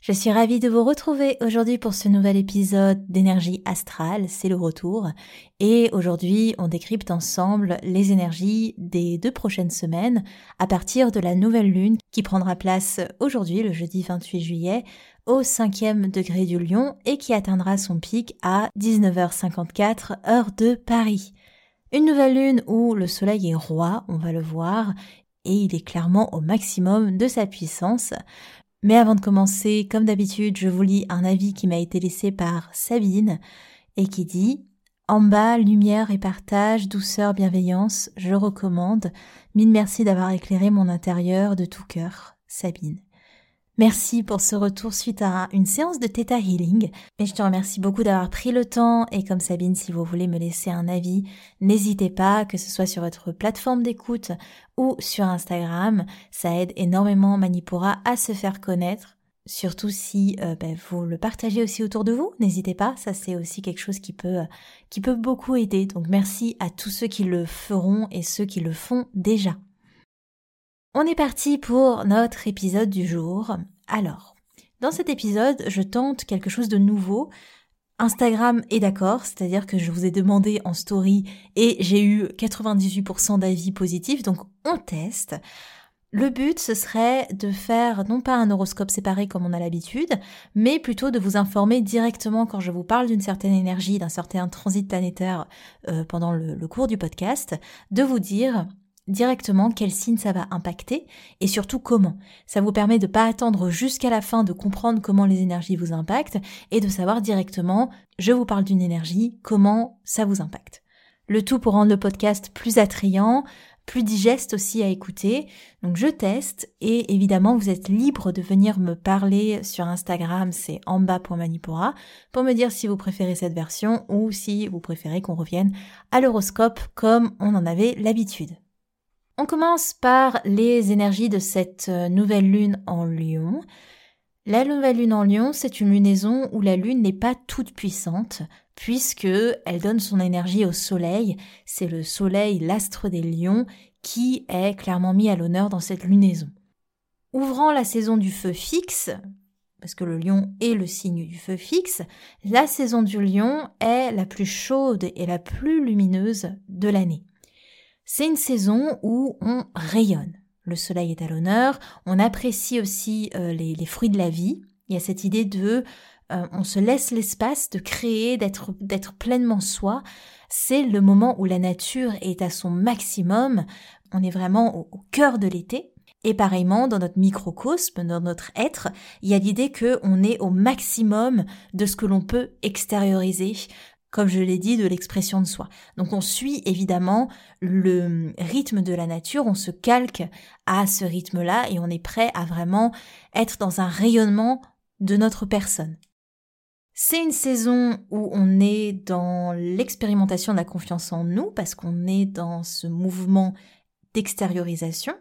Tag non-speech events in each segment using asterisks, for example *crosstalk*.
Je suis ravie de vous retrouver aujourd'hui pour ce nouvel épisode d'énergie astrale, c'est le retour. Et aujourd'hui, on décrypte ensemble les énergies des deux prochaines semaines à partir de la nouvelle lune qui prendra place aujourd'hui, le jeudi 28 juillet, au cinquième degré du lion et qui atteindra son pic à 19h54 heure de Paris. Une nouvelle lune où le soleil est roi, on va le voir, et il est clairement au maximum de sa puissance. Mais avant de commencer, comme d'habitude, je vous lis un avis qui m'a été laissé par Sabine et qui dit En bas, lumière et partage, douceur, bienveillance, je recommande. Mille merci d'avoir éclairé mon intérieur de tout cœur. Sabine. Merci pour ce retour suite à une séance de Theta Healing. Et je te remercie beaucoup d'avoir pris le temps. Et comme Sabine, si vous voulez me laisser un avis, n'hésitez pas, que ce soit sur votre plateforme d'écoute ou sur Instagram. Ça aide énormément Manipura à se faire connaître. Surtout si euh, ben, vous le partagez aussi autour de vous, n'hésitez pas, ça c'est aussi quelque chose peut, qui peut beaucoup aider. Donc merci à tous ceux qui le feront et ceux qui le font déjà. On est parti pour notre épisode du jour. Alors, dans cet épisode, je tente quelque chose de nouveau. Instagram est d'accord, c'est-à-dire que je vous ai demandé en story et j'ai eu 98% d'avis positifs, donc on teste. Le but, ce serait de faire non pas un horoscope séparé comme on a l'habitude, mais plutôt de vous informer directement quand je vous parle d'une certaine énergie, d'un certain transit planétaire euh, pendant le cours du podcast, de vous dire directement quel signe ça va impacter et surtout comment. Ça vous permet de pas attendre jusqu'à la fin de comprendre comment les énergies vous impactent et de savoir directement, je vous parle d'une énergie, comment ça vous impacte. Le tout pour rendre le podcast plus attrayant, plus digeste aussi à écouter. Donc je teste et évidemment vous êtes libre de venir me parler sur Instagram, c'est en bas pour Manipura, pour me dire si vous préférez cette version ou si vous préférez qu'on revienne à l'horoscope comme on en avait l'habitude. On commence par les énergies de cette euh, nouvelle lune en lion. La nouvelle lune en lion, c'est une lunaison où la lune n'est pas toute puissante, puisque elle donne son énergie au soleil. C'est le soleil, l'astre des lions, qui est clairement mis à l'honneur dans cette lunaison. Ouvrant la saison du feu fixe, parce que le lion est le signe du feu fixe, la saison du lion est la plus chaude et la plus lumineuse de l'année. C'est une saison où on rayonne. Le soleil est à l'honneur, on apprécie aussi euh, les, fruits de la vie. Il y a cette idée de euh, on se laisse l'espace de créer, d'être pleinement soi. C'est le moment où la nature est à son maximum. On est vraiment au, au cœur de l'été. Et pareillement, dans notre microcosme, dans notre être, il y a l'idée que on est au maximum de ce que l'on peut extérioriser, comme je l'ai dit, de l'expression de soi. Donc on suit évidemment le rythme de la nature, on se calque à ce rythme-là et on est prêt à vraiment être dans un rayonnement de notre personne. C'est une saison où on est dans l'expérimentation de la confiance en nous parce qu'on est dans ce mouvement d'extériorisation.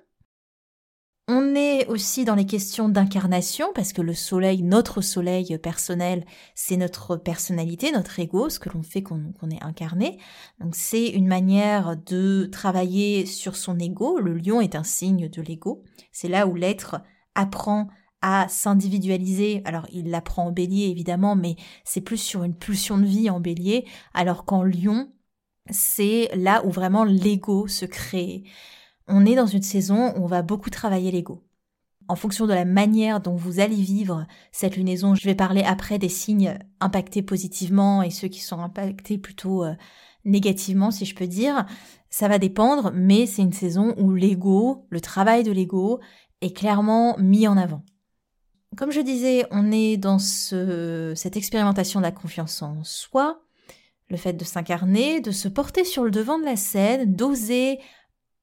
On est aussi dans les questions d'incarnation parce que le soleil, notre soleil personnel, c'est notre personnalité, notre ego, ce que l'on fait qu'on est incarné. Donc c'est une manière de travailler sur son ego. Le lion est un signe de l'ego. C'est là où l'être apprend à s'individualiser. Alors il l'apprend en bélier évidemment, mais c'est plus sur une pulsion de vie en bélier, alors qu'en lion, c'est là où vraiment l'ego se crée on est dans une saison où on va beaucoup travailler l'ego. En fonction de la manière dont vous allez vivre cette lunaison, je vais parler après des signes impactés positivement et ceux qui sont impactés plutôt euh, négativement, si je peux dire. Ça va dépendre, mais c'est une saison où l'ego, le travail de l'ego, est clairement mis en avant. Comme je disais, on est dans ce, cette expérimentation de la confiance en soi, le fait de s'incarner, de se porter sur le devant de la scène, d'oser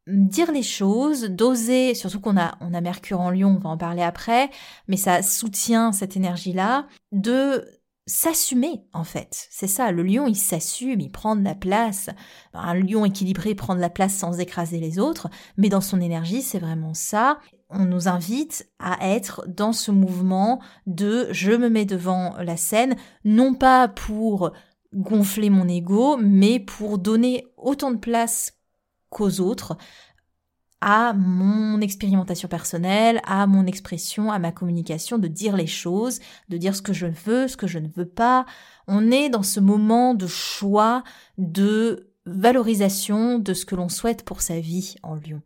dire les choses, d'oser, surtout qu'on a, on a Mercure en Lion, on va en parler après, mais ça soutient cette énergie-là, de s'assumer en fait. C'est ça, le lion il s'assume, il prend de la place. Un lion équilibré prend de la place sans écraser les autres, mais dans son énergie c'est vraiment ça. On nous invite à être dans ce mouvement de je me mets devant la scène, non pas pour gonfler mon ego, mais pour donner autant de place qu'aux autres, à mon expérimentation personnelle, à mon expression, à ma communication, de dire les choses, de dire ce que je veux, ce que je ne veux pas. On est dans ce moment de choix, de valorisation de ce que l'on souhaite pour sa vie en lion.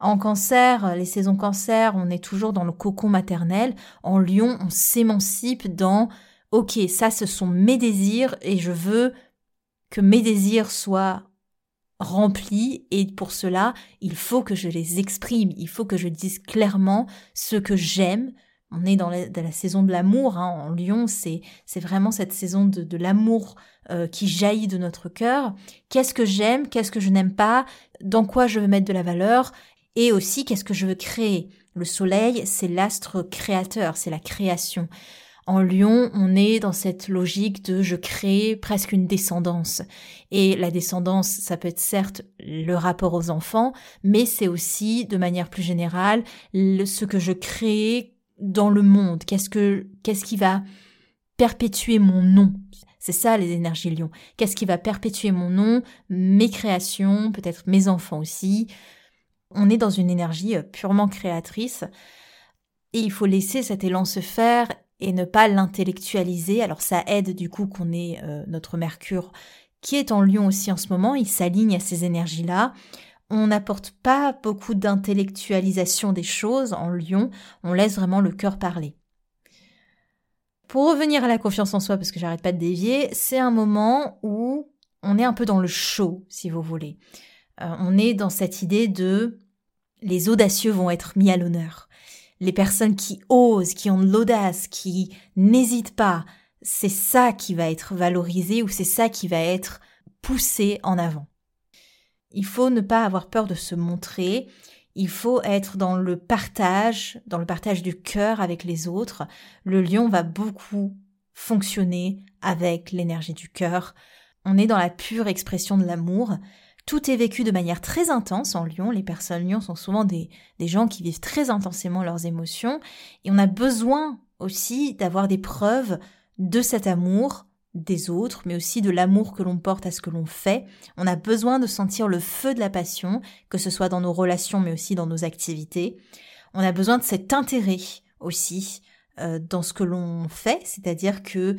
En cancer, les saisons cancer, on est toujours dans le cocon maternel. En lion, on s'émancipe dans OK, ça ce sont mes désirs et je veux que mes désirs soient remplis et pour cela, il faut que je les exprime, il faut que je dise clairement ce que j'aime. On est dans la, saison de l'amour, hein. en Lyon, c'est vraiment cette saison de, l'amour euh, qui jaillit de notre cœur. Qu'est-ce que j'aime, qu'est-ce que je n'aime pas, dans quoi je veux mettre de la valeur, et aussi qu'est-ce que je veux créer? Le soleil, c'est l'astre créateur, c'est la création. En Lyon, on est dans cette logique de je crée presque une descendance. Et la descendance, ça peut être certes le rapport aux enfants, mais c'est aussi, de manière plus générale, ce que je crée dans le monde. Qu'est-ce que, qu'est-ce qui va perpétuer mon nom? C'est ça les énergies lion. Qu'est-ce qui va perpétuer mon nom, mes créations, peut-être mes enfants aussi. On est dans une énergie euh, purement créatrice. Et il faut laisser cet élan se faire et ne pas l'intellectualiser. Alors ça aide du coup qu'on ait euh, notre Mercure qui est en Lion aussi en ce moment, il s'aligne à ces énergies-là. On n'apporte pas beaucoup d'intellectualisation des choses en Lion, on laisse vraiment le cœur parler. Pour revenir à la confiance en soi, parce que j'arrête pas de dévier, c'est un moment où on est un peu dans le show, si vous voulez. Euh, on est dans cette idée de les audacieux vont être mis à l'honneur les personnes qui osent, qui ont de l'audace, qui n'hésitent pas, c'est ça qui va être valorisé ou c'est ça qui va être poussé en avant. Il faut ne pas avoir peur de se montrer, il faut être dans le partage, dans le partage du cœur avec les autres. Le lion va beaucoup fonctionner avec l'énergie du cœur. On est dans la pure expression de l'amour. Tout est vécu de manière très intense en Lyon. Les personnes Lyon sont souvent des, gens qui vivent très intensément leurs émotions. Et on a besoin aussi d'avoir des preuves de cet amour des autres, mais aussi de l'amour que l'on porte à ce que l'on fait. On a besoin de sentir le feu de la passion, que ce soit dans nos relations, mais aussi dans nos activités. On a besoin de cet intérêt aussi euh, dans ce que l'on fait, c'est-à-dire que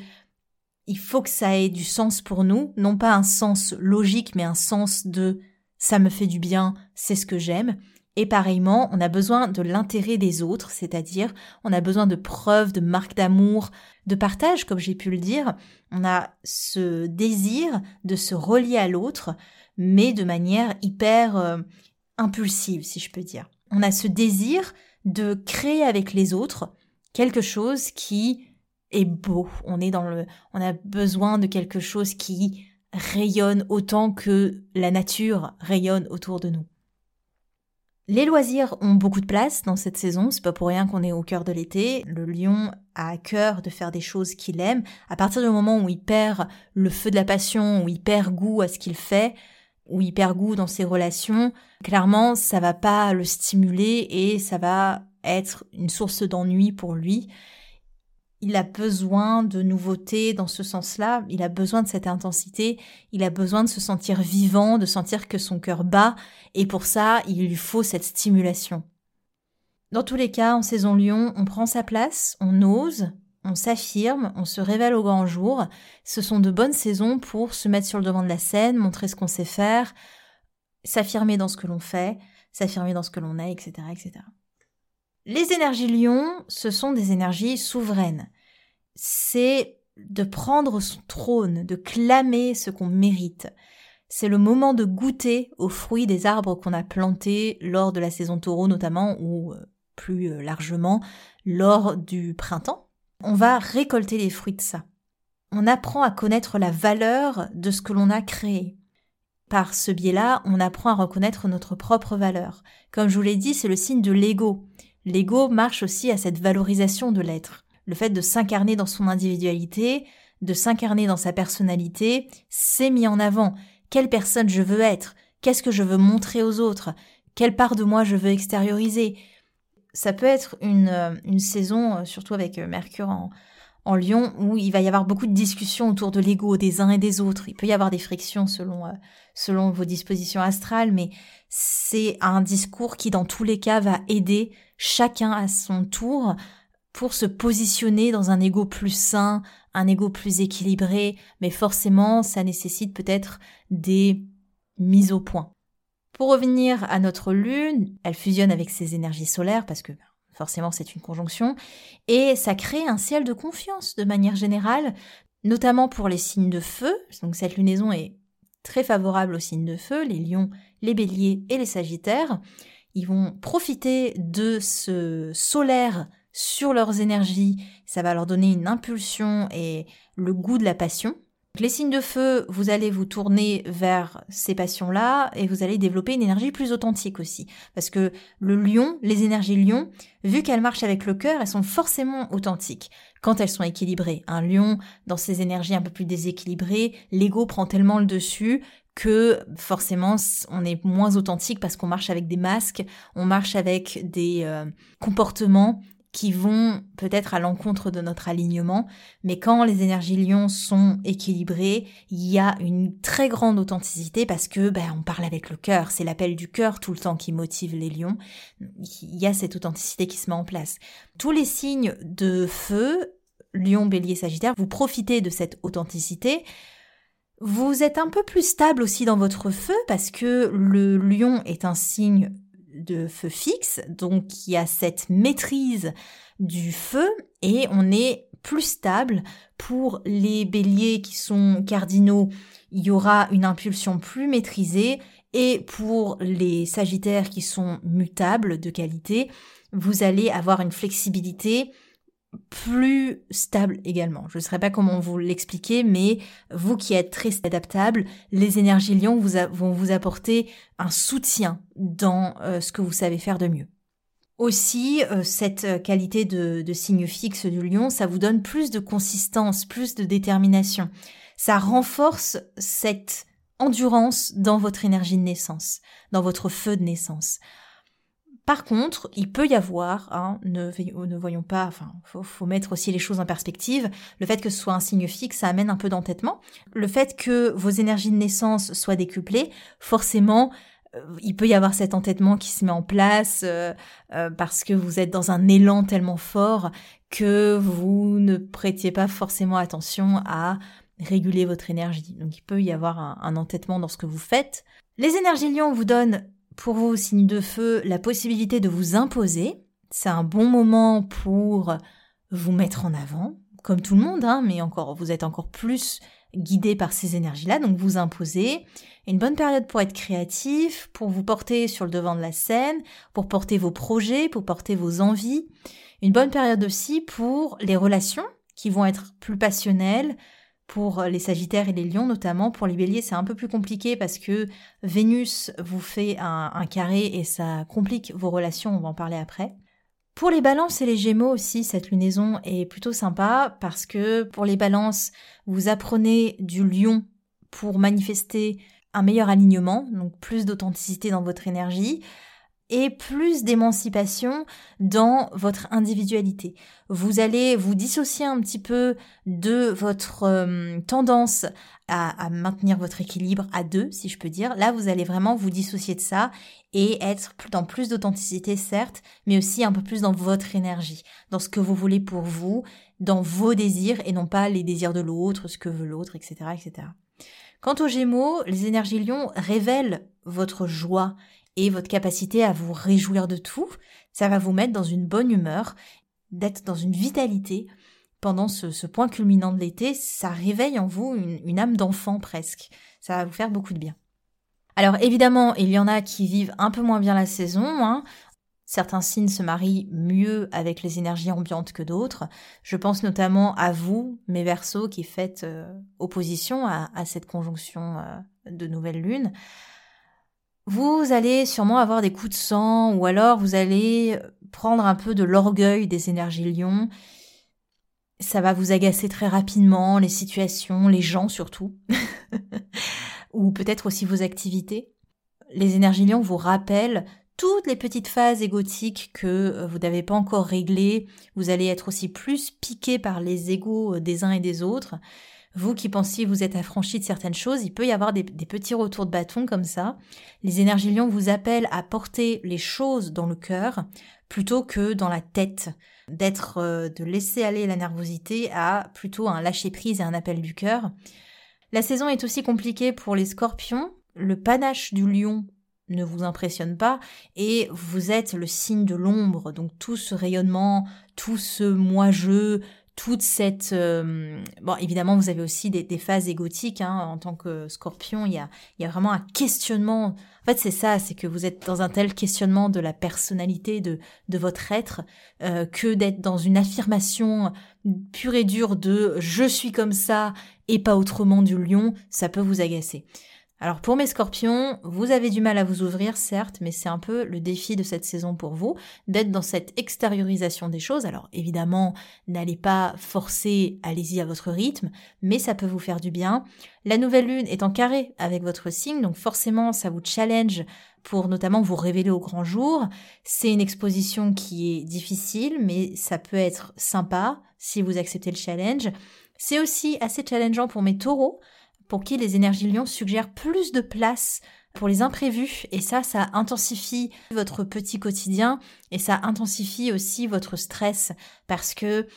il faut que ça ait du sens pour nous, non pas un sens logique, mais un sens de ça me fait du bien, c'est ce que j'aime. Et pareillement, on a besoin de l'intérêt des autres, c'est-à-dire on a besoin de preuves, de marques d'amour, de partage, comme j'ai pu le dire. On a ce désir de se relier à l'autre, mais de manière hyper euh, impulsive, si je peux dire. On a ce désir de créer avec les autres quelque chose qui est beau. On est dans le, on a besoin de quelque chose qui rayonne autant que la nature rayonne autour de nous. Les loisirs ont beaucoup de place dans cette saison, c'est pas pour rien qu'on est au cœur de l'été. Le lion a à cœur de faire des choses qu'il aime. À partir du moment où il perd le feu de la passion, où il perd goût à ce qu'il fait, où il perd goût dans ses relations, clairement, ça va pas le stimuler et ça va être une source d'ennui pour lui il a besoin de nouveautés dans ce sens-là, il a besoin de cette intensité, il a besoin de se sentir vivant, de sentir que son cœur bat, et pour ça, il lui faut cette stimulation. Dans tous les cas, en saison lion, on prend sa place, on ose, on s'affirme, on se révèle au grand jour. Ce sont de bonnes saisons pour se mettre sur le devant de la scène, montrer ce qu'on sait faire, s'affirmer dans ce que l'on fait, s'affirmer dans ce que l'on est, etc., etc. Les énergies lions, ce sont des énergies souveraines. C'est de prendre son trône, de clamer ce qu'on mérite. c'est le moment de goûter aux fruits des arbres qu'on a plantés lors de la saison taureau notamment, ou euh, plus euh, largement lors du printemps. On va récolter les fruits de ça. On apprend à connaître la valeur de ce que l'on a créé. Par ce biais-là, on apprend à reconnaître notre propre valeur. Comme je vous l'ai dit, c'est le signe de l'ego. L'ego marche aussi à cette valorisation de l'être. Le fait de s'incarner dans son individualité, de s'incarner dans sa personnalité, c'est mis en avant. Quelle personne je veux être? Qu'est-ce que je veux montrer aux autres? Quelle part de moi je veux extérioriser? Ça peut être une, euh, une saison, euh, surtout avec euh, Mercure en, en Lyon, où il va y avoir beaucoup de discussions autour de l'ego des uns et des autres. Il peut y avoir des frictions selon, selon vos dispositions astrales, mais c'est un discours qui, dans tous les cas, va aider chacun à son tour pour se positionner dans un ego plus sain, un ego plus équilibré, mais forcément, ça nécessite peut-être des mises au point. Pour revenir à notre lune, elle fusionne avec ses énergies solaires parce que forcément c'est une conjonction, et ça crée un ciel de confiance de manière générale, notamment pour les signes de feu. Donc cette lunaison est très favorable aux signes de feu, les lions, les béliers et les sagittaires. Ils vont profiter de ce solaire sur leurs énergies, ça va leur donner une impulsion et le goût de la passion. Les signes de feu, vous allez vous tourner vers ces passions-là et vous allez développer une énergie plus authentique aussi. Parce que le lion, les énergies lion, vu qu'elles marchent avec le cœur, elles sont forcément authentiques quand elles sont équilibrées. Un lion, dans ses énergies un peu plus déséquilibrées, l'ego prend tellement le dessus que forcément on est moins authentique parce qu'on marche avec des masques, on marche avec des euh, comportements qui vont peut-être à l'encontre de notre alignement, mais quand les énergies lions sont équilibrées, il y a une très grande authenticité parce que ben, on parle avec le cœur, c'est l'appel du cœur tout le temps qui motive les lions. Il y a cette authenticité qui se met en place. Tous les signes de feu, lion, bélier, sagittaire, vous profitez de cette authenticité. Vous êtes un peu plus stable aussi dans votre feu parce que le lion est un signe de feu fixe, donc il y a cette maîtrise du feu et on est plus stable. Pour les béliers qui sont cardinaux, il y aura une impulsion plus maîtrisée et pour les sagittaires qui sont mutables de qualité, vous allez avoir une flexibilité plus stable également. Je ne saurais pas comment vous l'expliquer, mais vous qui êtes très adaptable, les énergies lions vont vous apporter un soutien dans euh, ce que vous savez faire de mieux. Aussi, euh, cette qualité de, de signe fixe du lion, ça vous donne plus de consistance, plus de détermination. Ça renforce cette endurance dans votre énergie de naissance, dans votre feu de naissance. Par contre, il peut y avoir, hein, ne, ne, voyons pas, enfin, faut, mettre aussi les choses en perspective. Le fait que ce soit un signe fixe, ça amène un peu d'entêtement. Le fait que vos énergies de naissance soient décuplées, forcément, euh, il peut y avoir cet entêtement qui se met en place euh, euh, parce que vous êtes dans un élan tellement fort que vous ne prêtiez pas forcément attention à réguler votre énergie. Donc il peut y avoir un, un entêtement dans ce que vous faites. Les énergies lions vous donnent pour vous, signe de feu, la possibilité de vous imposer. C'est un bon moment pour vous mettre en avant, comme tout le monde, hein, mais encore, vous êtes encore plus guidé par ces énergies-là, donc vous imposez. Une bonne période pour être créatif, pour vous porter sur le devant de la scène, pour porter vos projets, pour porter vos envies. Une bonne période aussi pour les relations qui vont être plus passionnelles, pour les Sagittaires et les Lions notamment. Pour les Béliers, c'est un peu plus compliqué parce que Vénus vous fait un, carré et ça complique vos relations, on va en parler après. Pour les balances et les gémeaux aussi, cette lunaison est plutôt sympa parce que pour les balances, vous apprenez du lion pour manifester un meilleur alignement, donc plus d'authenticité dans votre énergie et plus d'émancipation dans votre individualité. Vous allez vous dissocier un petit peu de votre euh, tendance à, maintenir votre équilibre à deux, si je peux dire. Là, vous allez vraiment vous dissocier de ça et être dans plus d'authenticité, certes, mais aussi un peu plus dans votre énergie, dans ce que vous voulez pour vous, dans vos désirs et non pas les désirs de l'autre, ce que veut l'autre, etc., etc. Quant aux Gémeaux, les énergies Lion révèlent votre joie et votre capacité à vous réjouir de tout. Ça va vous mettre dans une bonne humeur, d'être dans une vitalité pendant ce, point culminant de l'été, ça réveille en vous une, âme d'enfant presque. Ça va vous faire beaucoup de bien. Alors évidemment, il y en a qui vivent un peu moins bien la saison. Hein. Certains signes se marient mieux avec les énergies ambiantes que d'autres. Je pense notamment à vous, mes Verseaux, qui faites euh, opposition à, cette conjonction euh, de nouvelle lune. Vous allez sûrement avoir des coups de sang ou alors vous allez prendre un peu de l'orgueil des énergies lions. Ça va vous agacer très rapidement, les situations, les gens surtout, *laughs* ou peut-être aussi vos activités. Les énergies lions vous rappellent toutes les petites phases égotiques que euh, vous n'avez pas encore réglées. Vous allez être aussi plus piqué par les égos euh, des uns et des autres. Vous qui pensiez vous êtes affranchi de certaines choses, il peut y avoir des, petits retours de bâton comme ça. Les énergies lions vous appellent à porter les choses dans le cœur plutôt que dans la tête. D'être, euh, de laisser aller la nervosité à plutôt un lâcher prise et un appel du cœur. La saison est aussi compliquée pour les scorpions. Le panache du lion ne vous impressionne pas et vous êtes le signe de l'ombre, donc tout ce rayonnement, tout ce moi-je, toute cette... Euh, bon, évidemment, vous avez aussi des, phases égotiques hein, en tant que scorpion, il y a, il y a vraiment un questionnement. En fait, c'est ça, c'est que vous êtes dans un tel questionnement de la personnalité de, de votre être euh, que d'être dans une affirmation pure et dure de je suis comme ça et pas autrement du lion, ça peut vous agacer. Alors pour mes scorpions, vous avez du mal à vous ouvrir, certes, mais c'est un peu le défi de cette saison pour vous, d'être dans cette extériorisation des choses. Alors évidemment, n'allez pas forcer, allez-y à votre rythme, mais ça peut vous faire du bien. La nouvelle lune est en carré avec votre signe, donc forcément ça vous challenge pour notamment vous révéler au grand jour. C'est une exposition qui est difficile, mais ça peut être sympa si vous acceptez le challenge. C'est aussi assez challengeant pour mes taureaux pour qui les énergies lions suggèrent plus de place pour les imprévus et ça, ça intensifie votre petit quotidien et ça intensifie aussi votre stress parce que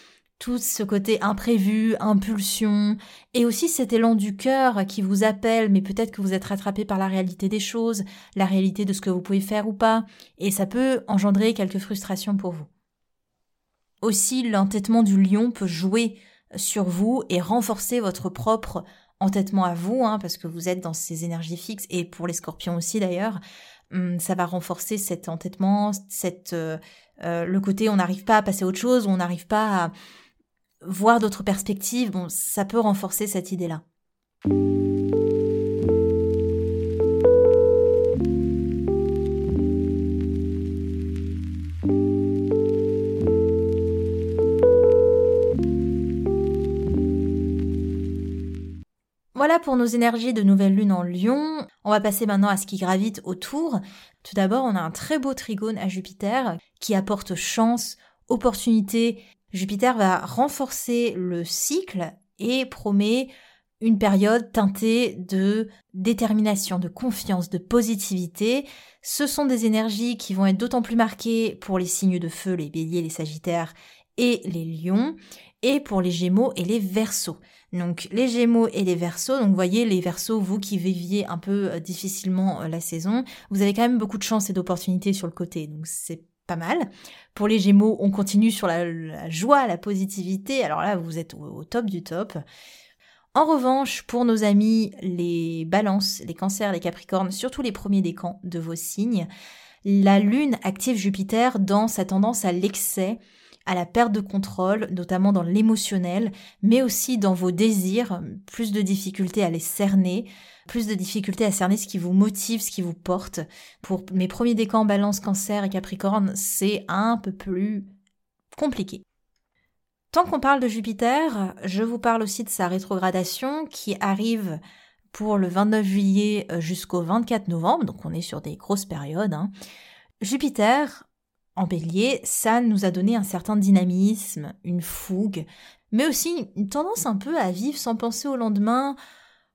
tout ce côté imprévu, impulsion, et aussi cet élan du cœur qui vous appelle, mais peut-être que vous êtes rattrapé par la réalité des choses, la réalité de ce que vous pouvez faire ou pas, et ça peut engendrer quelques frustrations pour vous. Aussi, l'entêtement du lion peut jouer sur vous et renforcer votre propre entêtement à vous, hein, parce que vous êtes dans ces énergies fixes, et pour les scorpions aussi d'ailleurs, hum, ça va renforcer cet entêtement, cette, euh, euh, le côté on n'arrive pas à passer à autre chose, on n'arrive pas à voir d'autres perspectives, bon, ça peut renforcer cette idée-là. Pour nos énergies de nouvelle lune en lion. On va passer maintenant à ce qui gravite autour. Tout d'abord, on a un très beau trigone à Jupiter qui apporte chance, opportunité. Jupiter va renforcer le cycle et promet une période teintée de détermination, de confiance, de positivité. Ce sont des énergies qui vont être d'autant plus marquées pour les signes de feu, les béliers, les sagittaires et les lions, et pour les gémeaux et les versos. Donc les Gémeaux et les Verseaux, donc voyez les Verseaux, vous qui viviez un peu euh, difficilement euh, la saison, vous avez quand même beaucoup de chance et d'opportunités sur le côté, donc c'est pas mal. Pour les Gémeaux, on continue sur la, joie, la positivité, alors là vous êtes au, top du top. En revanche, pour nos amis les balances, les cancers, les capricornes, surtout les premiers décans de vos signes, la Lune active Jupiter dans sa tendance à l'excès, à la perte de contrôle, notamment dans l'émotionnel, mais aussi dans vos désirs, plus de difficultés à les cerner, plus de difficultés à cerner ce qui vous motive, ce qui vous porte. Pour mes premiers décans balance, cancer et capricorne, c'est un peu plus compliqué. Tant qu'on parle de Jupiter, je vous parle aussi de sa rétrogradation qui arrive pour le 29 juillet euh, jusqu'au 24 novembre, donc on est sur des grosses périodes. Hein. Jupiter, en bélier, ça nous a donné un certain dynamisme, une fougue, mais aussi une tendance un peu à vivre sans penser au lendemain.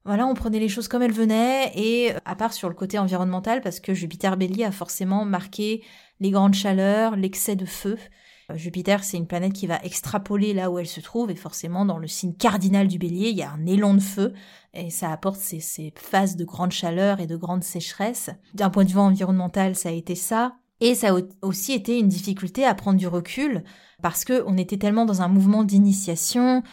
Voilà, on prenait les choses comme elles venaient, et à part sur le côté environnemental, parce que Jupiter bélier a forcément marqué les grandes chaleurs, l'excès de feu. Euh, Jupiter, c'est une planète qui va extrapoler là où elle se trouve, et forcément, dans le signe cardinal du bélier, il y a un élan de feu, et ça apporte ces, ces phases de grande chaleur et de grande sécheresse. D'un point de vue environnemental, ça a été ça. Et ça a aussi été une difficulté à prendre du recul parce que on était tellement dans un mouvement d'initiation,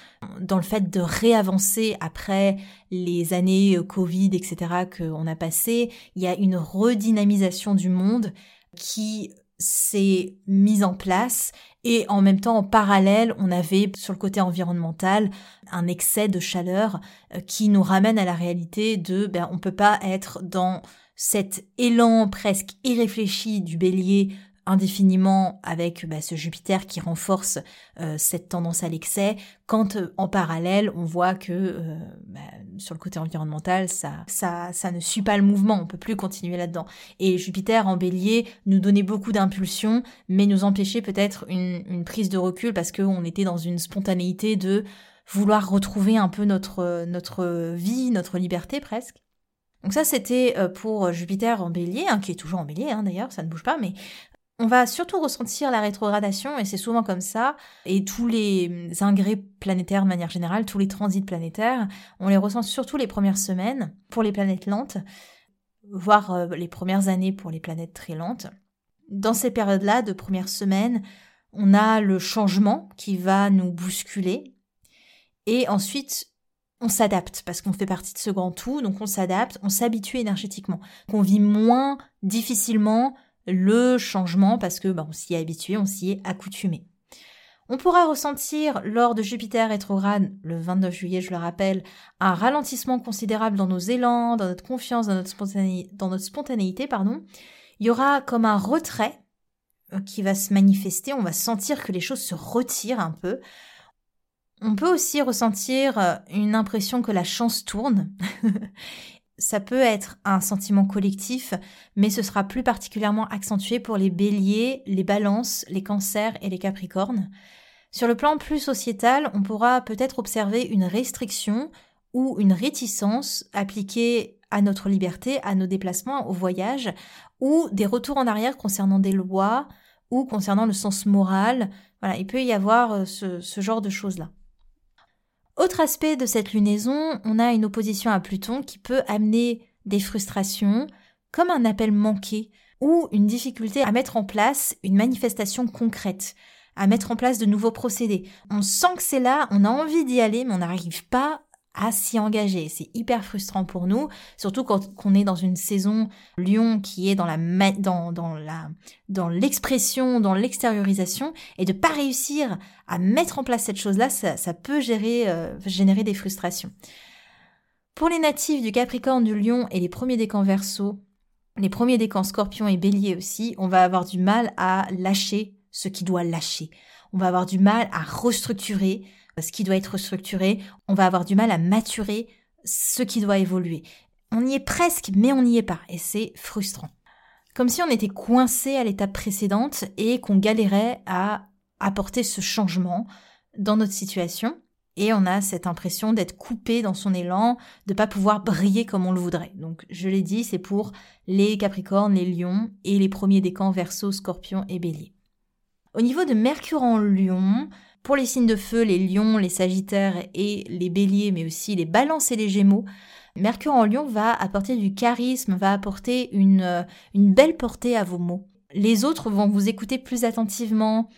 dans le fait de réavancer après les années euh, Covid, etc. qu'on a passé. Il y a une redynamisation du monde qui s'est mise en place et en même temps en parallèle on avait sur le côté environnemental un excès de chaleur euh, qui nous ramène à la réalité de ben on peut pas être dans cet élan presque irréfléchi du bélier indéfiniment avec bah, ce Jupiter qui renforce euh, cette tendance à l'excès, quand euh, en parallèle on voit que euh, bah, sur le côté environnemental ça, ça, ça ne suit pas le mouvement, on peut plus continuer là-dedans. Et Jupiter en bélier nous donnait beaucoup d'impulsions, mais nous empêchait peut-être une, une, prise de recul parce qu'on était dans une spontanéité de vouloir retrouver un peu notre, notre vie, notre liberté presque. Donc ça, c'était euh, pour Jupiter en bélier, hein, qui est toujours en bélier hein, d'ailleurs, ça ne bouge pas, mais on va surtout ressentir la rétrogradation, et c'est souvent comme ça, et tous les ingrès planétaires de manière générale, tous les transits planétaires, on les ressent surtout les premières semaines pour les planètes lentes, voire euh, les premières années pour les planètes très lentes. Dans ces périodes-là, de premières semaines, on a le changement qui va nous bousculer, et ensuite on s'adapte parce qu'on fait partie de ce grand tout, donc on s'adapte, on s'habitue énergétiquement, qu'on vit moins difficilement le changement parce que bah, on s'y est habitué, on s'y est accoutumé. On pourra ressentir lors de Jupiter rétrograde, le 29 juillet, je le rappelle, un ralentissement considérable dans nos élans, dans notre confiance, dans notre, spontanéité, dans notre spontanéité. Pardon. Il y aura comme un retrait euh, qui va se manifester, on va sentir que les choses se retirent un peu. On peut aussi ressentir euh, une impression que la chance tourne. *laughs* Ça peut être un sentiment collectif, mais ce sera plus particulièrement accentué pour les béliers, les balances, les cancers et les capricornes. Sur le plan plus sociétal, on pourra peut-être observer une restriction ou une réticence appliquée à notre liberté, à nos déplacements, au voyage, ou des retours en arrière concernant des lois ou concernant le sens moral. Voilà, il peut y avoir euh, ce genre de choses-là. Autre aspect de cette lunaison, on a une opposition à Pluton qui peut amener des frustrations, comme un appel manqué, ou une difficulté à mettre en place une manifestation concrète, à mettre en place de nouveaux procédés. On sent que c'est là, on a envie d'y aller, mais on n'arrive pas à s'y engager. C'est hyper frustrant pour nous, surtout quand on est dans une saison Lyon qui est dans la dans, dans la dans l'expression, dans l'extériorisation, et de pas réussir à mettre en place cette chose-là, ça, peut gérer, euh, générer des frustrations. Pour les natifs du Capricorne, du Lion et les premiers décans Verseau, les premiers décans Scorpion et Bélier aussi, on va avoir du mal à lâcher ce qui doit lâcher. On va avoir du mal à restructurer, ce qui doit être structuré, on va avoir du mal à maturer ce qui doit évoluer. On y est presque, mais on n'y est pas, et c'est frustrant. Comme si on était coincé à l'étape précédente et qu'on galérait à apporter ce changement dans notre situation. Et on a cette impression d'être coupé dans son élan, de pas pouvoir briller comme on le voudrait. Donc, je l'ai dit, c'est pour les Capricornes, les Lions et les premiers décans Verseau, Scorpion et Bélier. Au niveau de Mercure en Lion, pour les signes de feu, les lions, les sagittaires et les béliers, mais aussi les balances et les gémeaux, Mercure en lion va apporter du charisme, va apporter une, euh, une belle portée à vos mots. Les autres vont vous écouter plus attentivement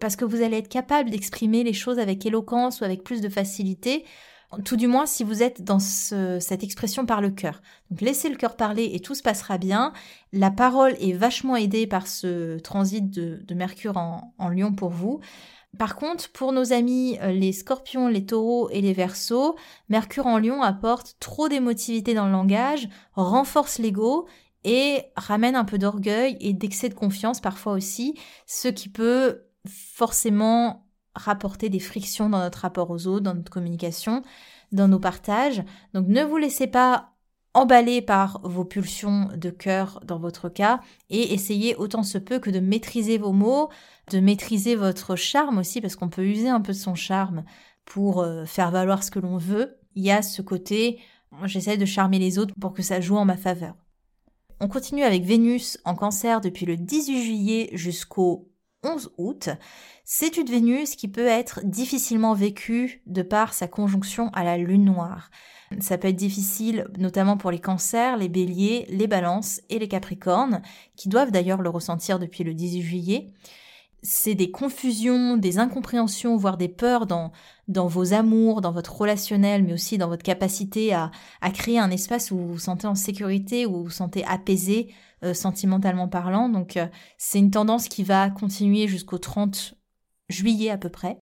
parce que vous allez être capable d'exprimer les choses avec éloquence ou avec plus de facilité, tout du moins si vous êtes dans cette expression par le cœur. Donc laissez le cœur parler et tout se passera bien. La parole est vachement aidée par ce transit de, Mercure en lion pour vous. Par contre, pour nos amis euh, les scorpions, les taureaux et les versos, Mercure en lion apporte trop d'émotivité dans le langage, renforce l'ego et ramène un peu d'orgueil et d'excès de confiance parfois aussi, ce qui peut forcément rapporter des frictions dans notre rapport aux autres, dans notre communication, dans nos partages. Donc ne vous laissez pas emballer par vos pulsions de cœur dans votre cas et essayez autant se peut que de maîtriser vos mots, de maîtriser votre charme aussi parce qu'on peut user un peu de son charme pour euh, faire valoir ce que l'on veut. Il y a ce côté j'essaie de charmer les autres pour que ça joue en ma faveur. On continue avec Vénus en cancer depuis le 18 juillet jusqu'au 11 août. C'est une Vénus qui peut être difficilement vécue de par sa conjonction à la lune noire. Ça peut être difficile notamment pour les cancers, les béliers, les balances et les capricornes, qui doivent d'ailleurs le ressentir depuis le 18 juillet c'est des confusions, des incompréhensions, voire des peurs dans, dans vos amours, dans votre relationnel, mais aussi dans votre capacité à, à créer un espace où vous vous sentez en sécurité, où vous vous sentez apaisé, euh, sentimentalement parlant. Donc euh, c'est une tendance qui va continuer jusqu'au 30 juillet à peu près.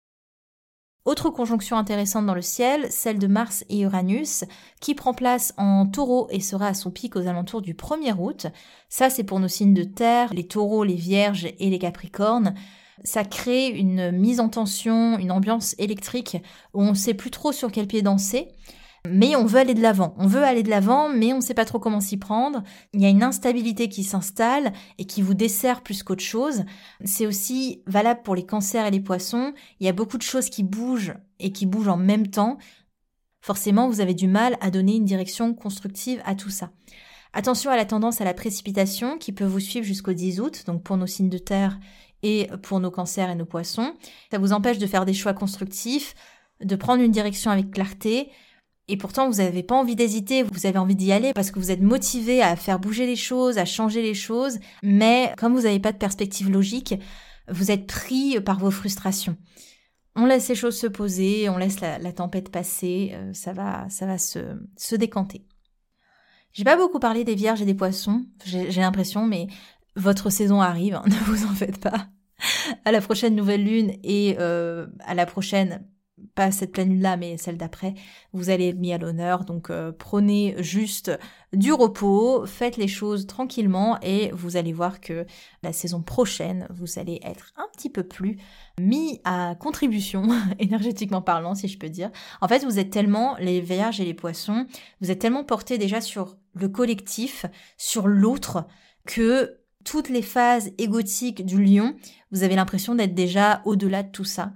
Autre conjonction intéressante dans le ciel, celle de Mars et Uranus, qui prend place en taureau et sera à son pic aux alentours du 1er août. Ça, c'est pour nos signes de terre, les taureaux, les vierges et les capricornes. Ça crée une mise en tension, une ambiance électrique où on ne sait plus trop sur quel pied danser mais on veut aller de l'avant. On veut aller de l'avant, mais on ne sait pas trop comment s'y prendre. Il y a une instabilité qui s'installe et qui vous dessert plus qu'autre chose. C'est aussi valable pour les cancers et les poissons. Il y a beaucoup de choses qui bougent et qui bougent en même temps. Forcément, vous avez du mal à donner une direction constructive à tout ça. Attention à la tendance à la précipitation qui peut vous suivre jusqu'au 10 août, donc pour nos signes de terre et pour nos cancers et nos poissons. Ça vous empêche de faire des choix constructifs, de prendre une direction avec clarté, et pourtant, vous n'avez pas envie d'hésiter, vous avez envie d'y aller parce que vous êtes motivé à faire bouger les choses, à changer les choses, mais comme vous n'avez pas de perspective logique, vous êtes pris par vos frustrations. On laisse les choses se poser, on laisse la, tempête passer, euh, ça va, ça va se, se décanter. J'ai pas beaucoup parlé des vierges et des poissons, j'ai l'impression, mais votre saison arrive, hein, *laughs* ne vous en faites pas. À la prochaine nouvelle lune et euh, à la prochaine pas cette pleine lune là mais celle d'après, vous allez être mis à l'honneur. Donc euh, prenez juste du repos, faites les choses tranquillement et vous allez voir que la saison prochaine, vous allez être un petit peu plus mis à contribution *laughs* énergétiquement parlant si je peux dire. En fait, vous êtes tellement les vierges et les poissons, vous êtes tellement portés déjà sur le collectif, sur l'autre que toutes les phases égotiques du lion, vous avez l'impression d'être déjà au-delà de tout ça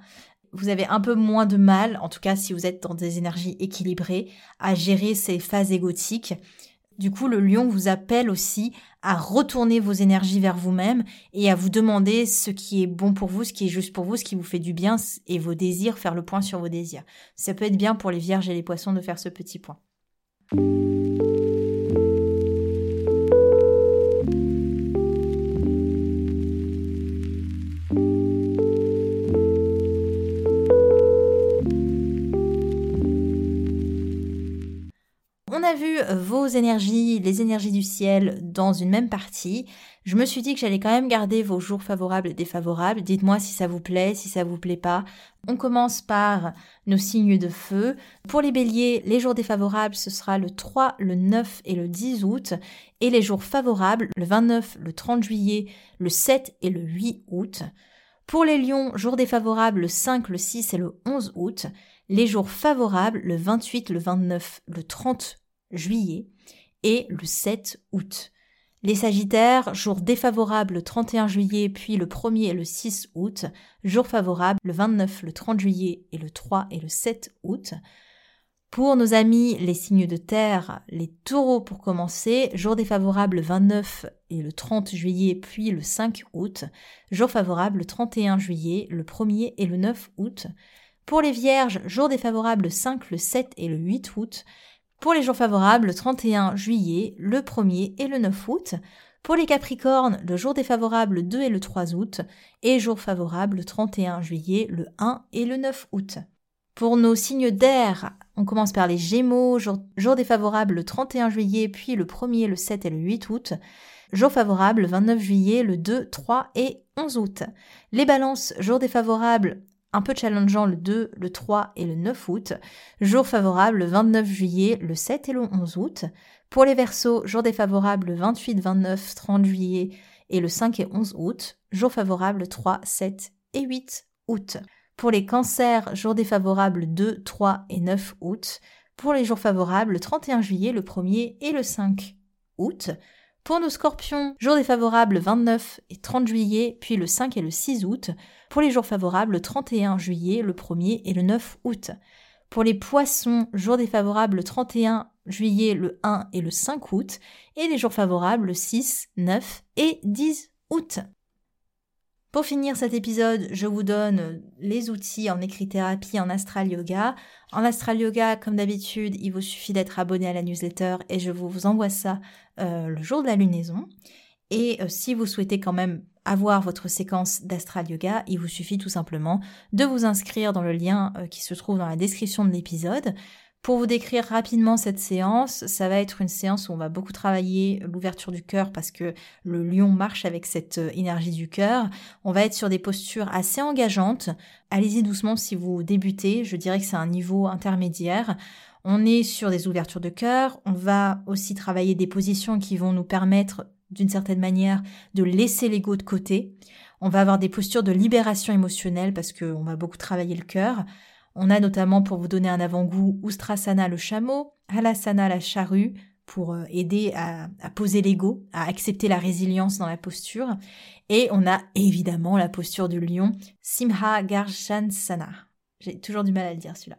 vous avez un peu moins de mal, en tout cas si vous êtes dans des énergies équilibrées, à gérer ces phases égotiques. Du coup, le lion vous appelle aussi à retourner vos énergies vers vous-même et à vous demander ce qui est bon pour vous, ce qui est juste pour vous, ce qui vous fait du bien et vos désirs, faire le point sur vos désirs. Ça peut être bien pour les vierges et les poissons de faire ce petit point. Vos énergies, les énergies du ciel dans une même partie, je me suis dit que j'allais quand même garder vos jours favorables et défavorables. Dites-moi si ça vous plaît, si ça vous plaît pas. On commence par nos signes de feu. Pour les béliers, les jours défavorables, ce sera le 3, le 9 et le 10 août. Et les jours favorables, le 29, le 30 juillet, le 7 et le 8 août. Pour les lions, jours défavorables le 5, le 6 et le 11 août. Les jours favorables le 28, le 29, le 30 juillet et le 7 août. Les Sagittaires, jour défavorable le 31 juillet, puis le 1er et le 6 août, jour favorable le 29, le 30 juillet et le 3 et le 7 août. Pour nos amis les signes de terre, les taureaux pour commencer, jour défavorable le 29 et le 30 juillet, puis le 5 août, jour favorable le 31 juillet, le 1er et le 9 août. Pour les vierges, jour défavorable le 5, le 7 et le 8 août, pour les jours favorables, le 31 juillet, le 1er et le 9 août. Pour les Capricornes, le jour défavorable le 2 et le 3 août. Et jour favorable le 31 juillet, le 1 et le 9 août. Pour nos signes d'air, on commence par les Gémeaux, jour, défavorable le 31 juillet, puis le 1er, le 7 et le 8 août. Jour favorable le 29 juillet, le 2, 3 et 11 août. Les balances, jour défavorable un peu challengeant le 2, le 3 et le 9 août. Jour favorable le 29 juillet, le 7 et le 11 août. Pour les Verseaux, jour défavorable le 28, 29, 30 juillet et le 5 et 11 août. Jour favorable 3, 7 et 8 août. Pour les Cancers, jour défavorable 2, 3 et 9 août. Pour les jours favorables, le 31 juillet, le 1er et le 5 août. Pour nos scorpions, jour défavorable 29 et 30 juillet, puis le 5 et le 6 août. Pour les jours favorables, le 31 juillet, le 1er et le 9 août. Pour les poissons, jour défavorable le 31 juillet, le 1 et le 5 août. Et les jours favorables le 6, 9 et 10 août. Pour finir cet épisode, je vous donne les outils en écrit-thérapie en astral yoga. En astral yoga, comme d'habitude, il vous suffit d'être abonné à la newsletter et je vous envoie ça euh, le jour de la lunaison. Et euh, si vous souhaitez quand même avoir votre séquence d'astral yoga, il vous suffit tout simplement de vous inscrire dans le lien euh, qui se trouve dans la description de l'épisode. Pour vous décrire rapidement cette séance, ça va être une séance où on va beaucoup travailler l'ouverture du cœur parce que le lion marche avec cette euh, énergie du cœur. On va être sur des postures assez engageantes. Allez-y doucement si vous débutez, je dirais que c'est un niveau intermédiaire. On est sur des ouvertures de cœur, on va aussi travailler des positions qui vont nous permettre d'une certaine manière de laisser l'ego de côté. On va avoir des postures de libération émotionnelle parce qu'on va beaucoup travailler le cœur. On a notamment, pour vous donner un avant-goût, Ustrasana le chameau, Halasana la charrue, pour euh, aider à, poser l'ego, à accepter la résilience dans la posture. Et on a évidemment la posture du lion, Simha Garshansana. J'ai toujours du mal à le dire celui-là.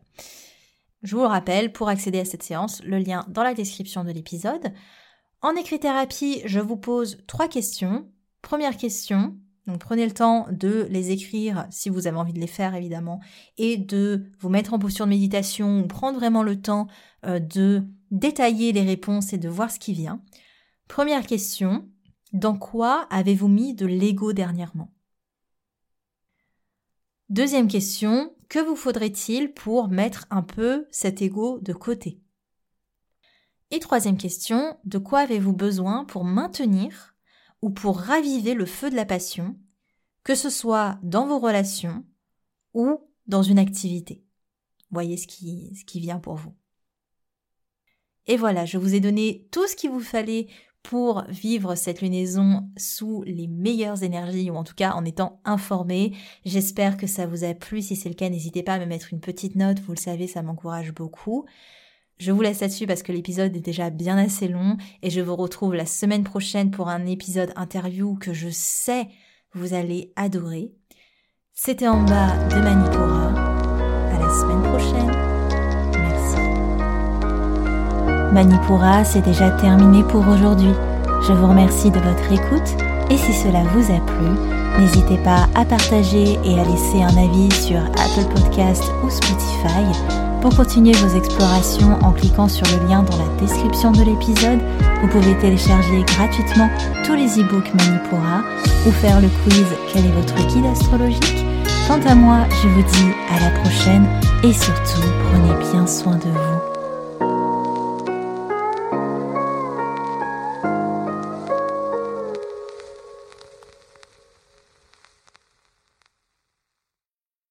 Je vous rappelle, pour accéder à cette séance, le lien dans la description de l'épisode. En écrit-thérapie, je vous pose trois questions. Première question, donc prenez le temps de les écrire si vous avez envie de les faire évidemment et de vous mettre en posture de méditation ou prendre vraiment le temps euh, de détailler les réponses et de voir ce qui vient. Première question, dans quoi avez-vous mis de l'ego dernièrement? Deuxième question, que vous faudrait-il pour mettre un peu cet ego de côté? Et troisième question, de quoi avez-vous besoin pour maintenir ou pour raviver le feu de la passion, que ce soit dans vos relations ou dans une activité. Voyez ce qui, ce qui vient pour vous. Et voilà, je vous ai donné tout ce qu'il vous fallait pour vivre cette lunaison sous les meilleures énergies ou en tout cas en étant informé. J'espère que ça vous a plu. Si c'est le cas, n'hésitez pas à me mettre une petite note. Vous le savez, ça m'encourage beaucoup. Je vous laisse là-dessus parce que l'épisode est déjà bien assez long et je vous retrouve la semaine prochaine pour un épisode interview que je sais vous allez adorer. C'était en bas de Manipura. À la semaine prochaine. Merci. Manipura, c'est déjà terminé pour aujourd'hui. Je vous remercie de votre écoute et si cela vous a plu, n'hésitez pas à partager et à laisser un avis sur Apple Podcast ou Spotify pour continuer vos explorations en cliquant sur le lien dans la description de l'épisode, vous pouvez télécharger gratuitement tous les e-books Manipura ou faire le quiz Quel est votre guide astrologique? Quant à moi, je vous dis à la prochaine et surtout prenez bien soin de vous.